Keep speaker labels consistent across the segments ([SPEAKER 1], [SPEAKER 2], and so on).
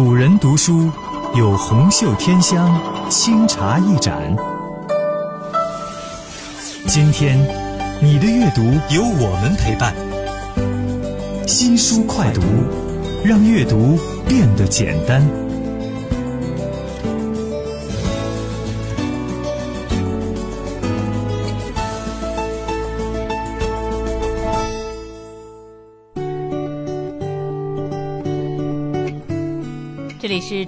[SPEAKER 1] 古人读书有红袖添香，清茶一盏。今天，你的阅读有我们陪伴。新书快读，让阅读变得简单。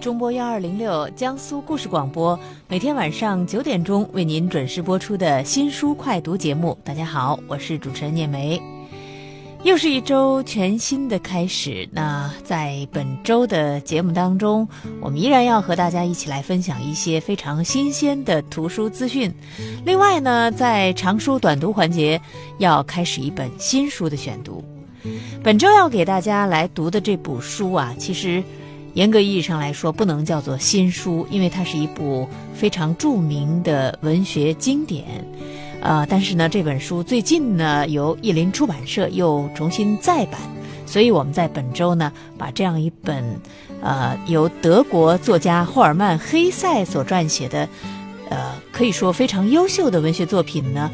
[SPEAKER 2] 中波幺二零六江苏故事广播，每天晚上九点钟为您准时播出的新书快读节目。大家好，我是主持人聂梅。又是一周全新的开始。那在本周的节目当中，我们依然要和大家一起来分享一些非常新鲜的图书资讯。另外呢，在长书短读环节，要开始一本新书的选读。本周要给大家来读的这部书啊，其实。严格意义上来说，不能叫做新书，因为它是一部非常著名的文学经典。呃，但是呢，这本书最近呢由译林出版社又重新再版，所以我们在本周呢把这样一本呃由德国作家霍尔曼·黑塞所撰写的呃可以说非常优秀的文学作品呢，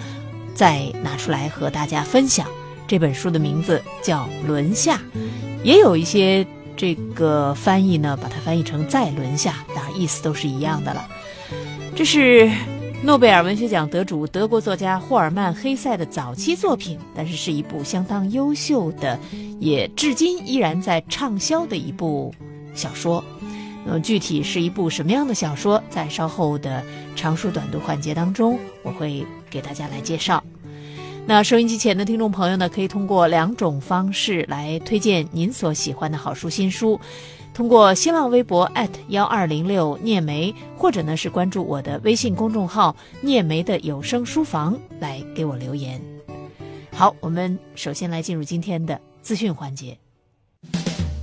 [SPEAKER 2] 再拿出来和大家分享。这本书的名字叫《轮下》，也有一些。这个翻译呢，把它翻译成“再轮下”，当然意思都是一样的了。这是诺贝尔文学奖得主德国作家霍尔曼·黑塞的早期作品，但是是一部相当优秀的，也至今依然在畅销的一部小说。那么，具体是一部什么样的小说，在稍后的长书短读环节当中，我会给大家来介绍。那收音机前的听众朋友呢，可以通过两种方式来推荐您所喜欢的好书新书，通过新浪微博幺二零六聂梅，或者呢是关注我的微信公众号聂梅的有声书房来给我留言。好，我们首先来进入今天的资讯环节，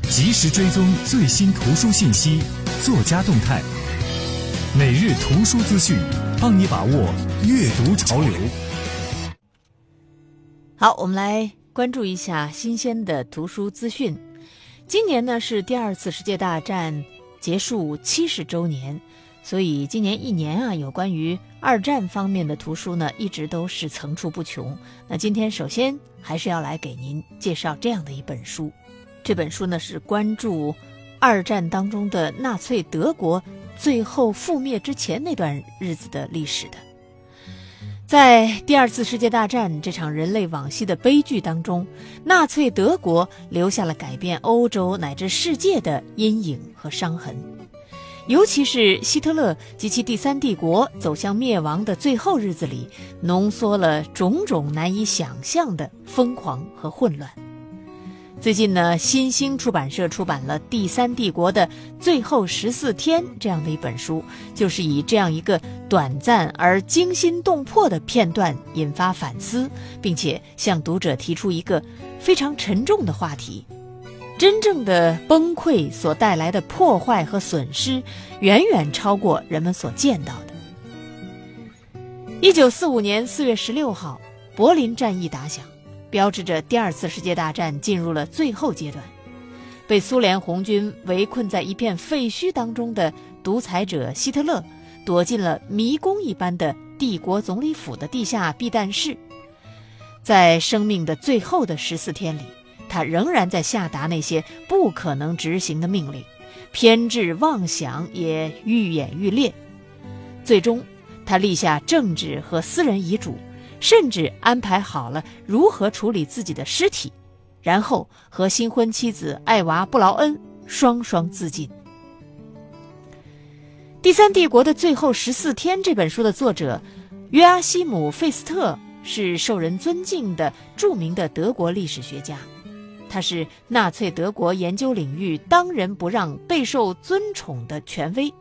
[SPEAKER 1] 及时追踪最新图书信息、作家动态，每日图书资讯，帮你把握阅读潮流。
[SPEAKER 2] 好，我们来关注一下新鲜的图书资讯。今年呢是第二次世界大战结束七十周年，所以今年一年啊，有关于二战方面的图书呢，一直都是层出不穷。那今天首先还是要来给您介绍这样的一本书，这本书呢是关注二战当中的纳粹德国最后覆灭之前那段日子的历史的。在第二次世界大战这场人类往昔的悲剧当中，纳粹德国留下了改变欧洲乃至世界的阴影和伤痕，尤其是希特勒及其第三帝国走向灭亡的最后日子里，浓缩了种种难以想象的疯狂和混乱。最近呢，新兴出版社出版了《第三帝国的最后十四天》这样的一本书，就是以这样一个短暂而惊心动魄的片段引发反思，并且向读者提出一个非常沉重的话题：真正的崩溃所带来的破坏和损失，远远超过人们所见到的。一九四五年四月十六号，柏林战役打响。标志着第二次世界大战进入了最后阶段，被苏联红军围困在一片废墟当中的独裁者希特勒，躲进了迷宫一般的帝国总理府的地下避难室。在生命的最后的十四天里，他仍然在下达那些不可能执行的命令，偏执妄想也愈演愈烈。最终，他立下政治和私人遗嘱。甚至安排好了如何处理自己的尸体，然后和新婚妻子艾娃·布劳恩双双自尽。《第三帝国的最后十四天》这本书的作者约阿希姆·费斯特是受人尊敬的著名的德国历史学家，他是纳粹德国研究领域当仁不让、备受尊崇的权威。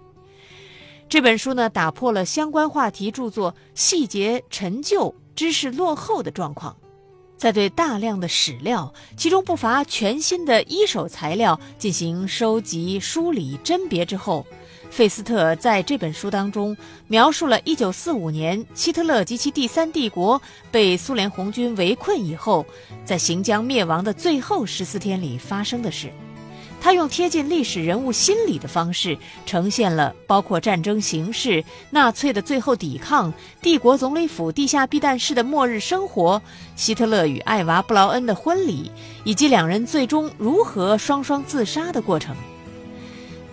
[SPEAKER 2] 这本书呢，打破了相关话题著作细节陈旧。知识落后的状况，在对大量的史料，其中不乏全新的一手材料进行收集、梳理、甄别之后，费斯特在这本书当中描述了1945年希特勒及其第三帝国被苏联红军围困以后，在行将灭亡的最后十四天里发生的事。他用贴近历史人物心理的方式，呈现了包括战争形势、纳粹的最后抵抗、帝国总理府地下避难室的末日生活、希特勒与艾娃·布劳恩的婚礼，以及两人最终如何双双自杀的过程。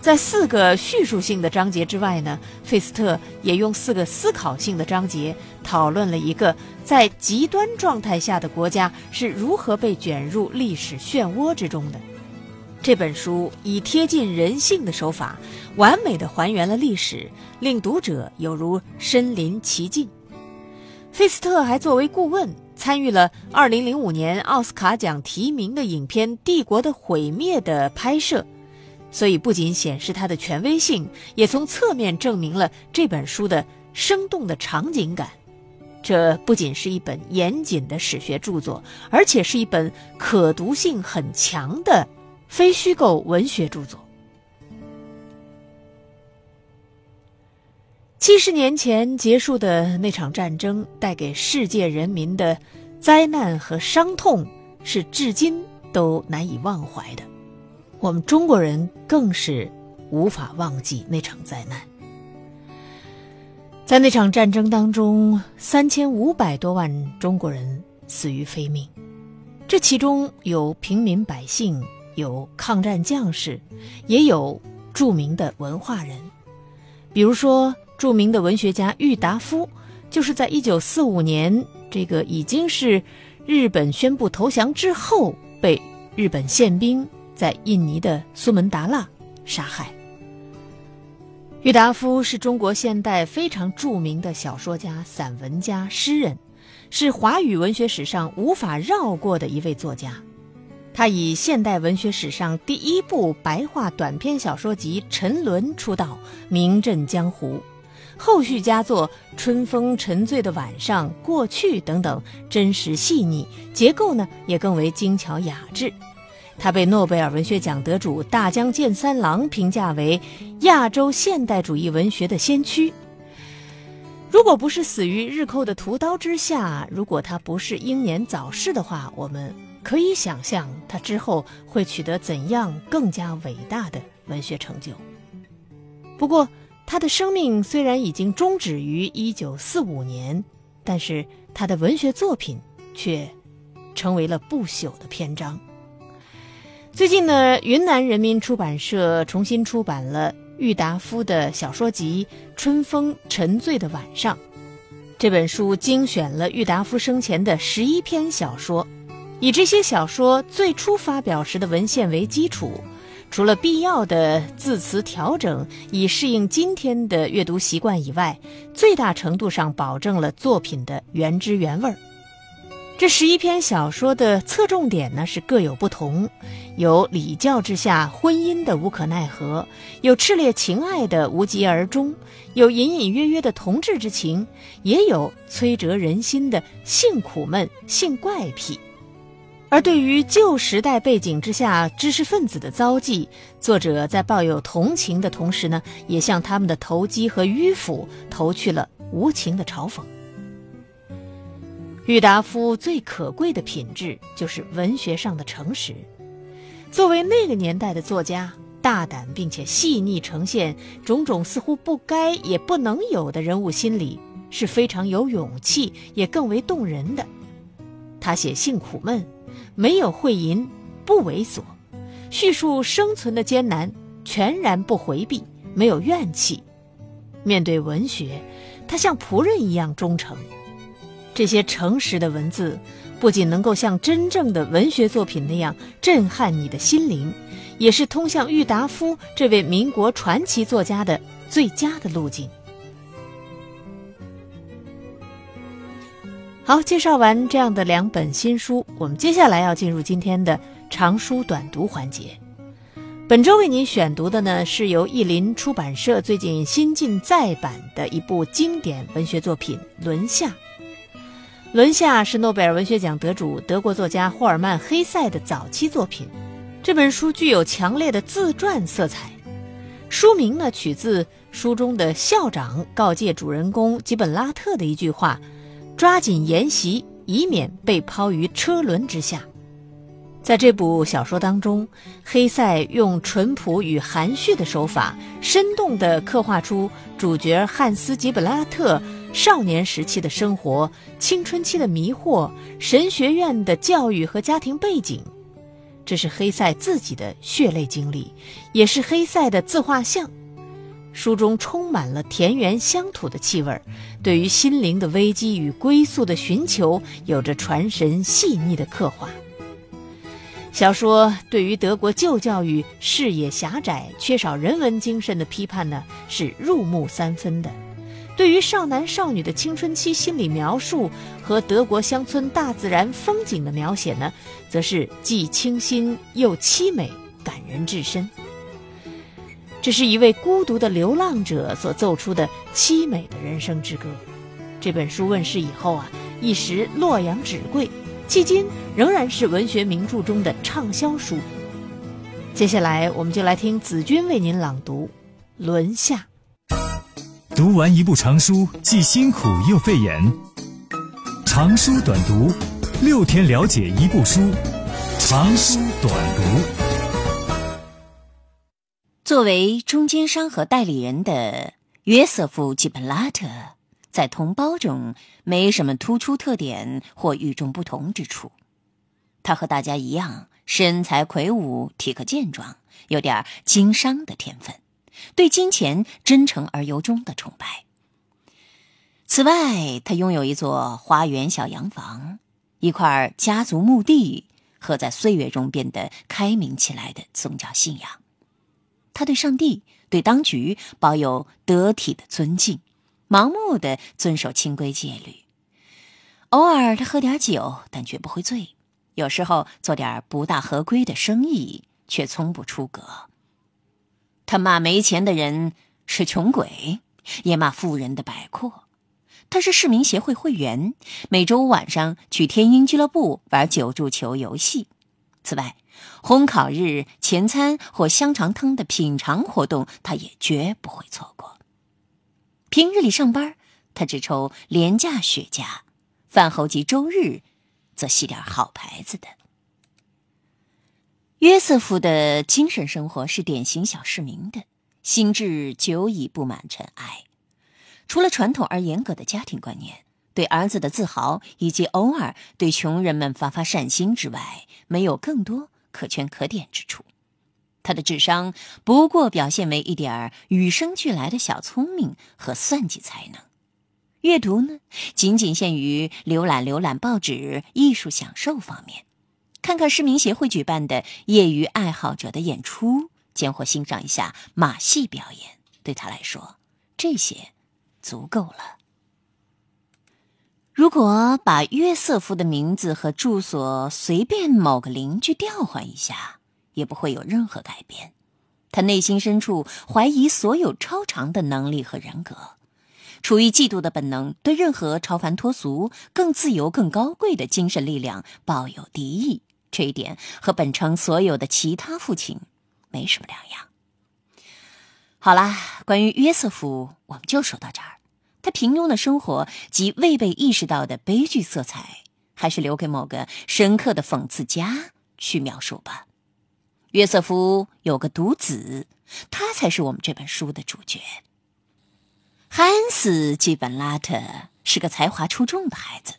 [SPEAKER 2] 在四个叙述性的章节之外呢，费斯特也用四个思考性的章节讨论了一个在极端状态下的国家是如何被卷入历史漩涡之中的。这本书以贴近人性的手法，完美的还原了历史，令读者犹如身临其境。费斯特还作为顾问参与了2005年奥斯卡奖提名的影片《帝国的毁灭》的拍摄，所以不仅显示他的权威性，也从侧面证明了这本书的生动的场景感。这不仅是一本严谨的史学著作，而且是一本可读性很强的。非虚构文学著作。七十年前结束的那场战争带给世界人民的灾难和伤痛，是至今都难以忘怀的。我们中国人更是无法忘记那场灾难。在那场战争当中，三千五百多万中国人死于非命，这其中有平民百姓。有抗战将士，也有著名的文化人，比如说著名的文学家郁达夫，就是在一九四五年，这个已经是日本宣布投降之后，被日本宪兵在印尼的苏门答腊杀害。郁达夫是中国现代非常著名的小说家、散文家、诗人，是华语文学史上无法绕过的一位作家。他以现代文学史上第一部白话短篇小说集《沉沦》出道，名震江湖。后续佳作《春风沉醉的晚上》《过去》等等，真实细腻，结构呢也更为精巧雅致。他被诺贝尔文学奖得主大江健三郎评价为亚洲现代主义文学的先驱。如果不是死于日寇的屠刀之下，如果他不是英年早逝的话，我们。可以想象他之后会取得怎样更加伟大的文学成就。不过，他的生命虽然已经终止于一九四五年，但是他的文学作品却成为了不朽的篇章。最近呢，云南人民出版社重新出版了郁达夫的小说集《春风沉醉的晚上》，这本书精选了郁达夫生前的十一篇小说。以这些小说最初发表时的文献为基础，除了必要的字词调整以适应今天的阅读习惯以外，最大程度上保证了作品的原汁原味儿。这十一篇小说的侧重点呢是各有不同，有礼教之下婚姻的无可奈何，有炽烈情爱的无疾而终，有隐隐约约的同志之情，也有摧折人心的性苦闷、性怪癖。而对于旧时代背景之下知识分子的遭际，作者在抱有同情的同时呢，也向他们的投机和迂腐投去了无情的嘲讽。郁达夫最可贵的品质就是文学上的诚实。作为那个年代的作家，大胆并且细腻呈现种种似乎不该也不能有的人物心理，是非常有勇气也更为动人的。他写性苦闷。没有讳淫，不猥琐，叙述生存的艰难，全然不回避，没有怨气。面对文学，他像仆人一样忠诚。这些诚实的文字，不仅能够像真正的文学作品那样震撼你的心灵，也是通向郁达夫这位民国传奇作家的最佳的路径。好，介绍完这样的两本新书，我们接下来要进入今天的长书短读环节。本周为您选读的呢，是由译林出版社最近新近再版的一部经典文学作品《轮下》。《轮下》是诺贝尔文学奖得主德国作家霍尔曼·黑塞的早期作品。这本书具有强烈的自传色彩。书名呢，取自书中的校长告诫主人公吉本拉特的一句话。抓紧研习，以免被抛于车轮之下。在这部小说当中，黑塞用淳朴与含蓄的手法，生动地刻画出主角汉斯·吉本拉特少年时期的生活、青春期的迷惑、神学院的教育和家庭背景。这是黑塞自己的血泪经历，也是黑塞的自画像。书中充满了田园乡土的气味，对于心灵的危机与归宿的寻求，有着传神细腻的刻画。小说对于德国旧教育视野狭窄、缺少人文精神的批判呢，是入木三分的；对于少男少女的青春期心理描述和德国乡村大自然风景的描写呢，则是既清新又凄美，感人至深。这是一位孤独的流浪者所奏出的凄美的人生之歌。这本书问世以后啊，一时洛阳纸贵。迄今仍然是文学名著中的畅销书。接下来，我们就来听子君为您朗读《轮下》。
[SPEAKER 1] 读完一部长书，既辛苦又费眼。长书短读，六天了解一部书。长书短读。
[SPEAKER 3] 作为中间商和代理人的约瑟夫·吉本拉特。在同胞中没什么突出特点或与众不同之处，他和大家一样，身材魁梧，体格健壮，有点经商的天分，对金钱真诚而由衷的崇拜。此外，他拥有一座花园小洋房，一块家族墓地和在岁月中变得开明起来的宗教信仰。他对上帝、对当局保有得体的尊敬。盲目的遵守清规戒律，偶尔他喝点酒，但绝不会醉。有时候做点不大合规的生意，却从不出格。他骂没钱的人是穷鬼，也骂富人的摆阔。他是市民协会会员，每周五晚上去天鹰俱乐部玩九柱球游戏。此外，烘烤日、前餐或香肠汤的品尝活动，他也绝不会错过。平日里上班，他只抽廉价雪茄；饭后及周日，则吸点好牌子的。约瑟夫的精神生活是典型小市民的，心智久已布满尘埃。除了传统而严格的家庭观念，对儿子的自豪，以及偶尔对穷人们发发善心之外，没有更多可圈可点之处。他的智商不过表现为一点儿与生俱来的小聪明和算计才能，阅读呢，仅仅限于浏览浏览报纸、艺术享受方面，看看市民协会举办的业余爱好者的演出，兼或欣赏一下马戏表演，对他来说，这些足够了。如果把约瑟夫的名字和住所随便某个邻居调换一下。也不会有任何改变。他内心深处怀疑所有超常的能力和人格，出于嫉妒的本能，对任何超凡脱俗、更自由、更高贵的精神力量抱有敌意。这一点和本城所有的其他父亲没什么两样。好啦，关于约瑟夫，我们就说到这儿。他平庸的生活及未被意识到的悲剧色彩，还是留给某个深刻的讽刺家去描述吧。约瑟夫有个独子，他才是我们这本书的主角。汉斯·基本拉特是个才华出众的孩子，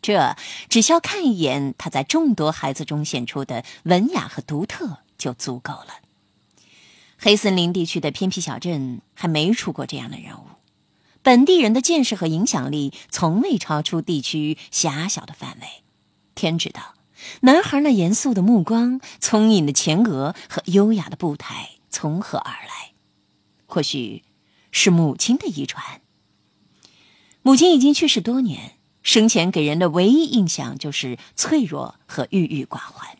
[SPEAKER 3] 这只需要看一眼他在众多孩子中显出的文雅和独特就足够了。黑森林地区的偏僻小镇还没出过这样的人物，本地人的见识和影响力从未超出地区狭小的范围。天知道。男孩那严肃的目光、聪颖的前额和优雅的步态从何而来？或许是母亲的遗传。母亲已经去世多年，生前给人的唯一印象就是脆弱和郁郁寡欢，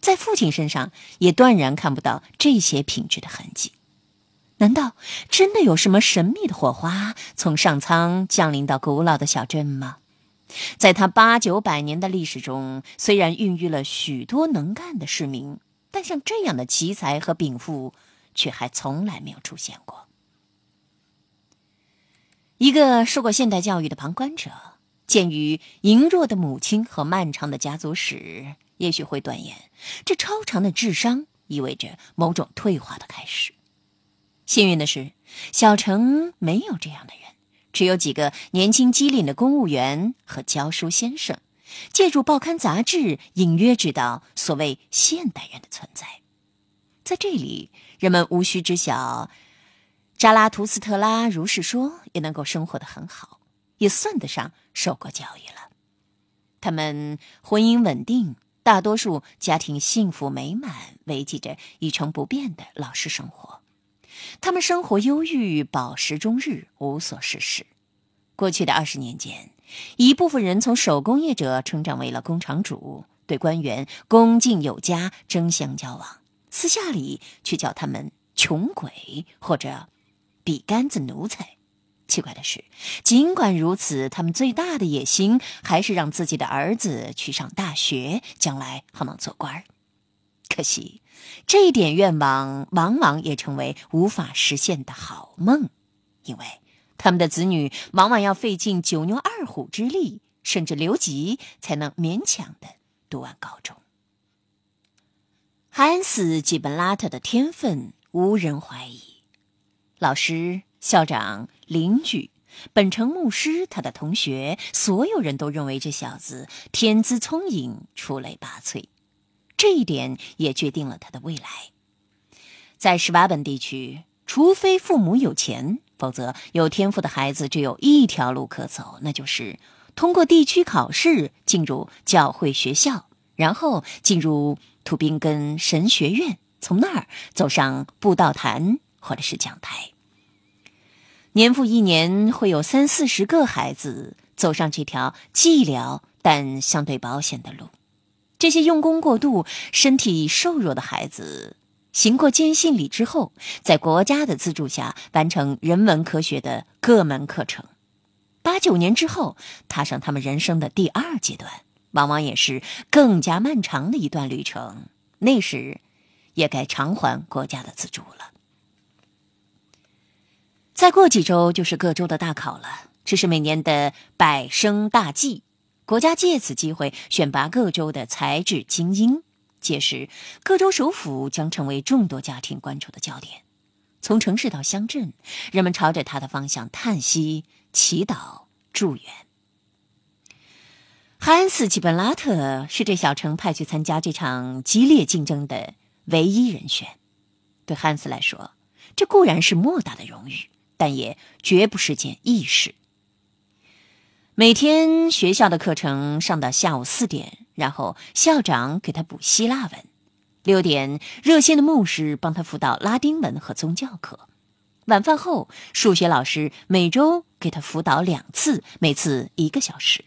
[SPEAKER 3] 在父亲身上也断然看不到这些品质的痕迹。难道真的有什么神秘的火花从上苍降临到古老的小镇吗？在他八九百年的历史中，虽然孕育了许多能干的市民，但像这样的奇才和禀赋，却还从来没有出现过。一个受过现代教育的旁观者，鉴于羸弱的母亲和漫长的家族史，也许会断言，这超长的智商意味着某种退化的开始。幸运的是，小城没有这样的人，只有几个年轻机灵的公务员和教书先生，借助报刊杂志隐约知道所谓现代人的存在。在这里，人们无需知晓扎拉图斯特拉如是说，也能够生活的很好，也算得上受过教育了。他们婚姻稳定。大多数家庭幸福美满，维系着一成不变的老实生活。他们生活忧郁，饱食终日，无所事事。过去的二十年间，一部分人从手工业者成长为了工厂主，对官员恭敬有加，争相交往，私下里却叫他们穷鬼或者笔杆子奴才。奇怪的是，尽管如此，他们最大的野心还是让自己的儿子去上大学，将来好能做官儿。可惜，这一点愿望往往也成为无法实现的好梦，因为他们的子女往往要费尽九牛二虎之力，甚至留级，才能勉强的读完高中。汉斯·吉本拉特的天分无人怀疑，老师。校长、邻居、本城牧师、他的同学，所有人都认为这小子天资聪颖、出类拔萃。这一点也决定了他的未来。在史瓦本地区，除非父母有钱，否则有天赋的孩子只有一条路可走，那就是通过地区考试进入教会学校，然后进入图宾根神学院，从那儿走上布道坛或者是讲台。年复一年，会有三四十个孩子走上这条寂寥但相对保险的路。这些用功过度、身体瘦弱的孩子，行过坚信礼之后，在国家的资助下完成人文科学的各门课程。八九年之后，踏上他们人生的第二阶段，往往也是更加漫长的一段旅程。那时，也该偿还国家的资助了。再过几周就是各州的大考了，这是每年的百生大计，国家借此机会选拔各州的才智精英。届时，各州首府将成为众多家庭关注的焦点。从城市到乡镇，人们朝着他的方向叹息、祈祷、祝愿。汉斯·基本拉特是这小城派去参加这场激烈竞争的唯一人选。对汉斯来说，这固然是莫大的荣誉。但也绝不是件易事。每天学校的课程上到下午四点，然后校长给他补希腊文；六点，热心的牧师帮他辅导拉丁文和宗教课；晚饭后，数学老师每周给他辅导两次，每次一个小时。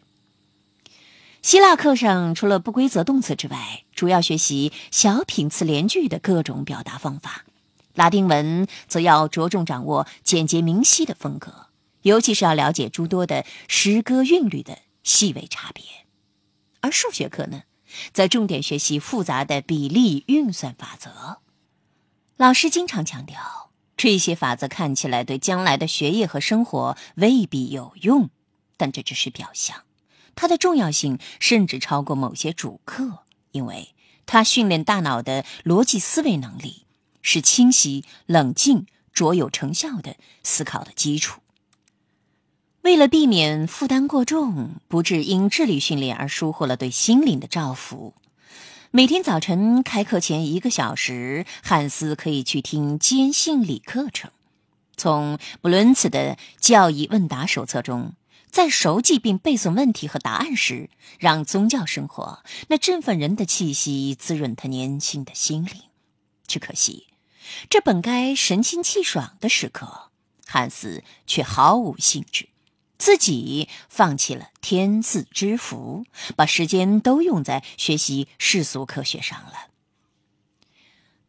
[SPEAKER 3] 希腊课上除了不规则动词之外，主要学习小品词连句的各种表达方法。拉丁文则要着重掌握简洁明晰的风格，尤其是要了解诸多的诗歌韵律的细微差别；而数学课呢，则重点学习复杂的比例运算法则。老师经常强调，这些法则看起来对将来的学业和生活未必有用，但这只是表象，它的重要性甚至超过某些主课，因为它训练大脑的逻辑思维能力。是清晰、冷静、卓有成效的思考的基础。为了避免负担过重，不致因智力训练而疏忽了对心灵的照拂，每天早晨开课前一个小时，汉斯可以去听坚信理课程。从布伦茨的教义问答手册中，在熟记并背诵问题和答案时，让宗教生活那振奋人的气息滋润他年轻的心灵。只可惜。这本该神清气爽的时刻，汉斯却毫无兴致，自己放弃了天赐之福，把时间都用在学习世俗科学上了。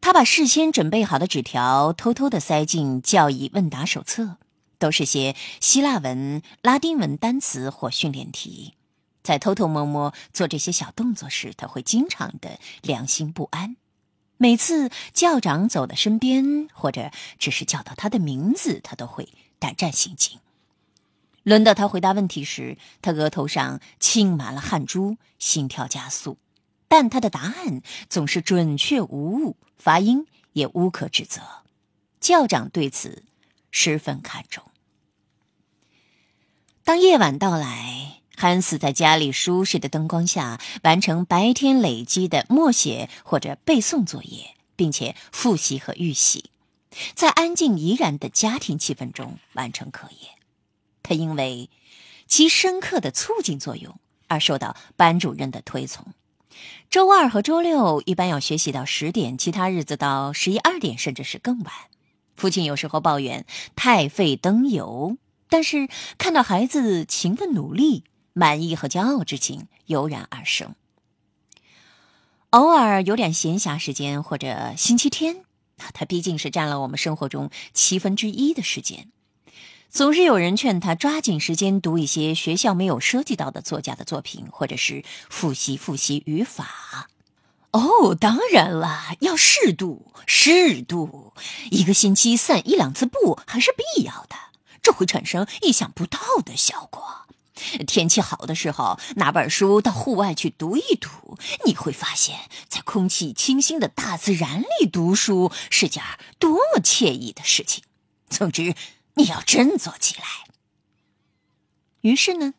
[SPEAKER 3] 他把事先准备好的纸条偷偷的塞进教义问答手册，都是些希腊文、拉丁文单词或训练题。在偷偷摸摸做这些小动作时，他会经常的良心不安。每次校长走到身边，或者只是叫到他的名字，他都会胆战心惊。轮到他回答问题时，他额头上沁满了汗珠，心跳加速。但他的答案总是准确无误，发音也无可指责。校长对此十分看重。当夜晚到来，汉斯在家里舒适的灯光下完成白天累积的默写或者背诵作业，并且复习和预习，在安静怡然的家庭气氛中完成课业。他因为其深刻的促进作用而受到班主任的推崇。周二和周六一般要学习到十点，其他日子到十一二点，甚至是更晚。父亲有时候抱怨太费灯油。但是看到孩子勤奋努力，满意和骄傲之情油然而生。偶尔有点闲暇时间或者星期天，他毕竟是占了我们生活中七分之一的时间。总是有人劝他抓紧时间读一些学校没有涉及到的作家的作品，或者是复习复习语法。哦，当然了，要适度，适度，一个星期散一两次步还是必要的。这会产生意想不到的效果。天气好的时候，拿本书到户外去读一读，你会发现在空气清新的大自然里读书是件多么惬意的事情。总之，你要振作起来。于是呢，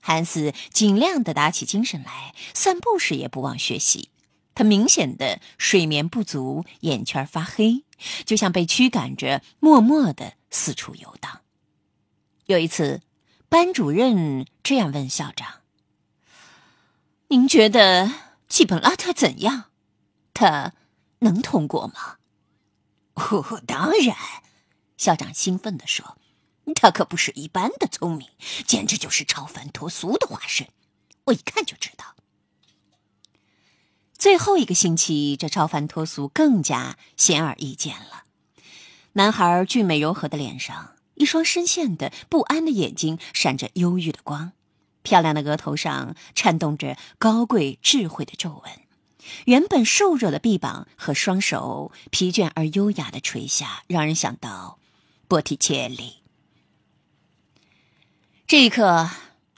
[SPEAKER 3] 汉斯尽量的打起精神来，散步时也不忘学习。他明显的睡眠不足，眼圈发黑，就像被驱赶着，默默的四处游荡。有一次，班主任这样问校长：“您觉得基本拉特怎样？他能通过吗？”“哦，当然！”校长兴奋地说，“他可不是一般的聪明，简直就是超凡脱俗的化身，我一看就知道。”最后一个星期，这超凡脱俗更加显而易见了。男孩俊美柔和的脸上。一双深陷的不安的眼睛闪着忧郁的光，漂亮的额头上颤动着高贵智慧的皱纹，原本瘦弱的臂膀和双手疲倦而优雅的垂下，让人想到波提切利。这一刻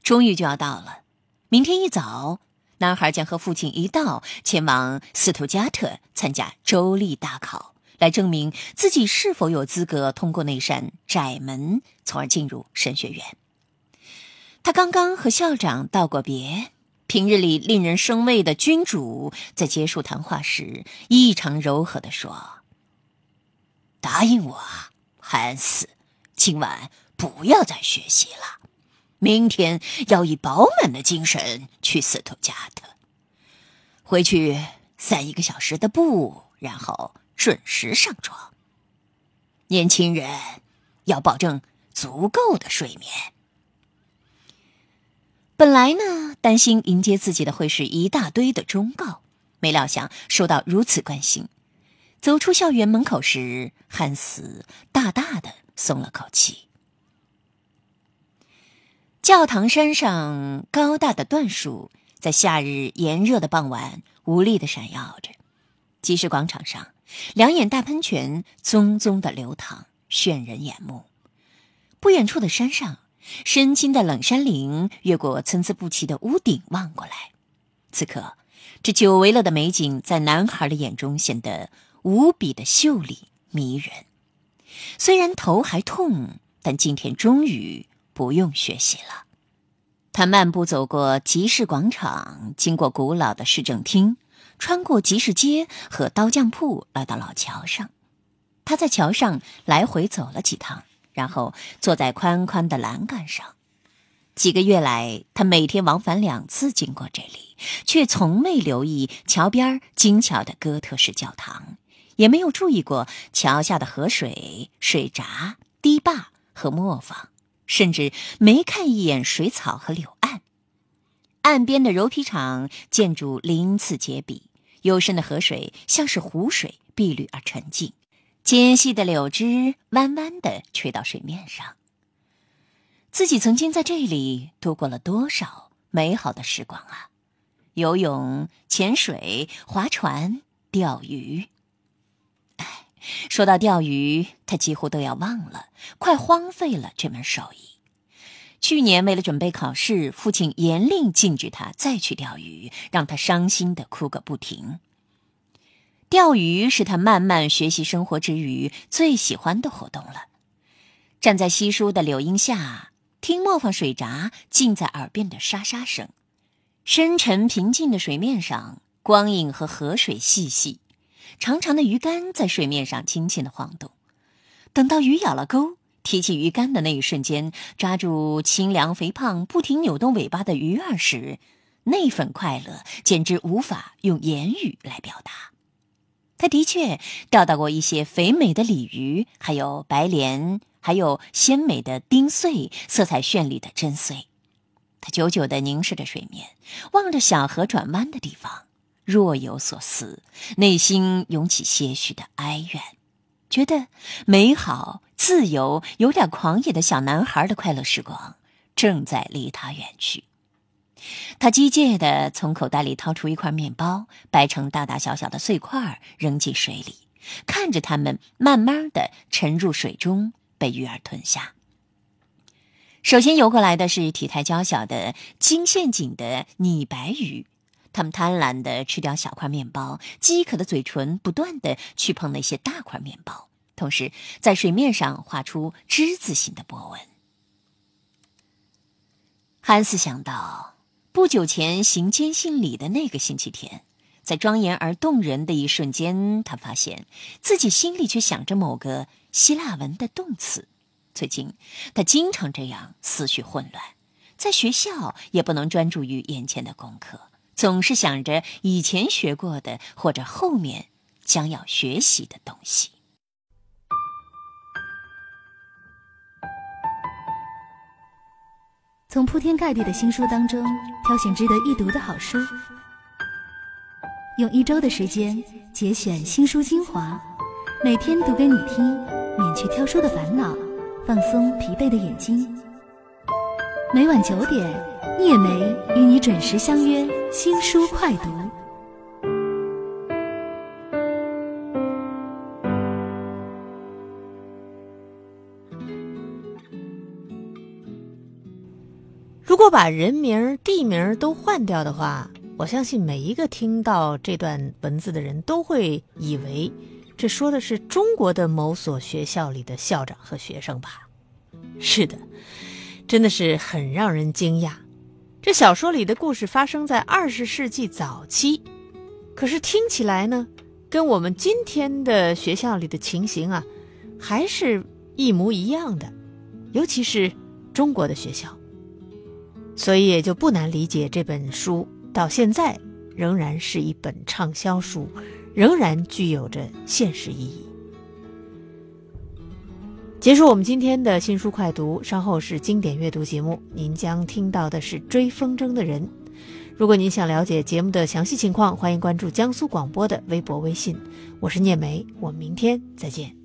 [SPEAKER 3] 终于就要到了，明天一早，男孩将和父亲一道前往斯图加特参加州立大考。来证明自己是否有资格通过那扇窄门，从而进入神学院。他刚刚和校长道过别，平日里令人生畏的君主在结束谈话时异常柔和地说：“答应我，汉斯，今晚不要再学习了，明天要以饱满的精神去斯图加特，回去散一个小时的步，然后。”准时上床。年轻人要保证足够的睡眠。本来呢，担心迎接自己的会是一大堆的忠告，没料想受到如此关心。走出校园门口时，汉斯大大的松了口气。教堂山上高大的椴树，在夏日炎热的傍晚无力的闪耀着。集市广场上。两眼大喷泉淙淙的流淌，炫人眼目。不远处的山上，深青的冷山林越过参差不齐的屋顶望过来。此刻，这久违了的美景在男孩的眼中显得无比的秀丽迷人。虽然头还痛，但今天终于不用学习了。他漫步走过集市广场，经过古老的市政厅。穿过集市街和刀匠铺，来到老桥上。他在桥上来回走了几趟，然后坐在宽宽的栏杆上。几个月来，他每天往返两次经过这里，却从未留意桥边精巧的哥特式教堂，也没有注意过桥下的河水、水闸、堤坝和磨坊，甚至没看一眼水草和柳岸。岸边的柔皮厂建筑鳞次栉比。幽深的河水像是湖水，碧绿而沉静。尖细的柳枝弯弯的垂到水面上。自己曾经在这里度过了多少美好的时光啊！游泳、潜水、划船、钓鱼。说到钓鱼，他几乎都要忘了，快荒废了这门手艺。去年为了准备考试，父亲严令禁止他再去钓鱼，让他伤心的哭个不停。钓鱼是他慢慢学习生活之余最喜欢的活动了。站在稀疏的柳荫下，听磨坊水闸近在耳边的沙沙声，深沉平静的水面上，光影和河水细细，长长的鱼竿在水面上轻轻的晃动。等到鱼咬了钩。提起鱼竿的那一瞬间，抓住清凉肥胖、不停扭动尾巴的鱼儿时，那份快乐简直无法用言语来表达。他的确钓到过一些肥美的鲤鱼，还有白鲢，还有鲜美的丁穗，色彩绚丽的真穗。他久久地凝视着水面，望着小河转弯的地方，若有所思，内心涌起些许的哀怨，觉得美好。自由、有点狂野的小男孩的快乐时光正在离他远去。他机械地从口袋里掏出一块面包，掰成大大小小的碎块，扔进水里，看着它们慢慢地沉入水中，被鱼儿吞下。首先游过来的是体态娇小的金线颈的拟白鱼，他们贪婪地吃掉小块面包，饥渴的嘴唇不断地去碰那些大块面包。同时，在水面上画出之字形的波纹。汉斯想到，不久前行坚信礼的那个星期天，在庄严而动人的一瞬间，他发现自己心里却想着某个希腊文的动词。最近，他经常这样思绪混乱，在学校也不能专注于眼前的功课，总是想着以前学过的或者后面将要学习的东西。
[SPEAKER 4] 从铺天盖地的新书当中挑选值得一读的好书，用一周的时间节选新书精华，每天读给你听，免去挑书的烦恼，放松疲惫的眼睛。每晚九点，聂梅与你准时相约新书快读。
[SPEAKER 2] 如果把人名、地名都换掉的话，我相信每一个听到这段文字的人都会以为，这说的是中国的某所学校里的校长和学生吧？是的，真的是很让人惊讶。这小说里的故事发生在二十世纪早期，可是听起来呢，跟我们今天的学校里的情形啊，还是一模一样的，尤其是中国的学校。所以也就不难理解，这本书到现在仍然是一本畅销书，仍然具有着现实意义。结束我们今天的新书快读，稍后是经典阅读节目，您将听到的是《追风筝的人》。如果您想了解节目的详细情况，欢迎关注江苏广播的微博、微信。我是聂梅，我们明天再见。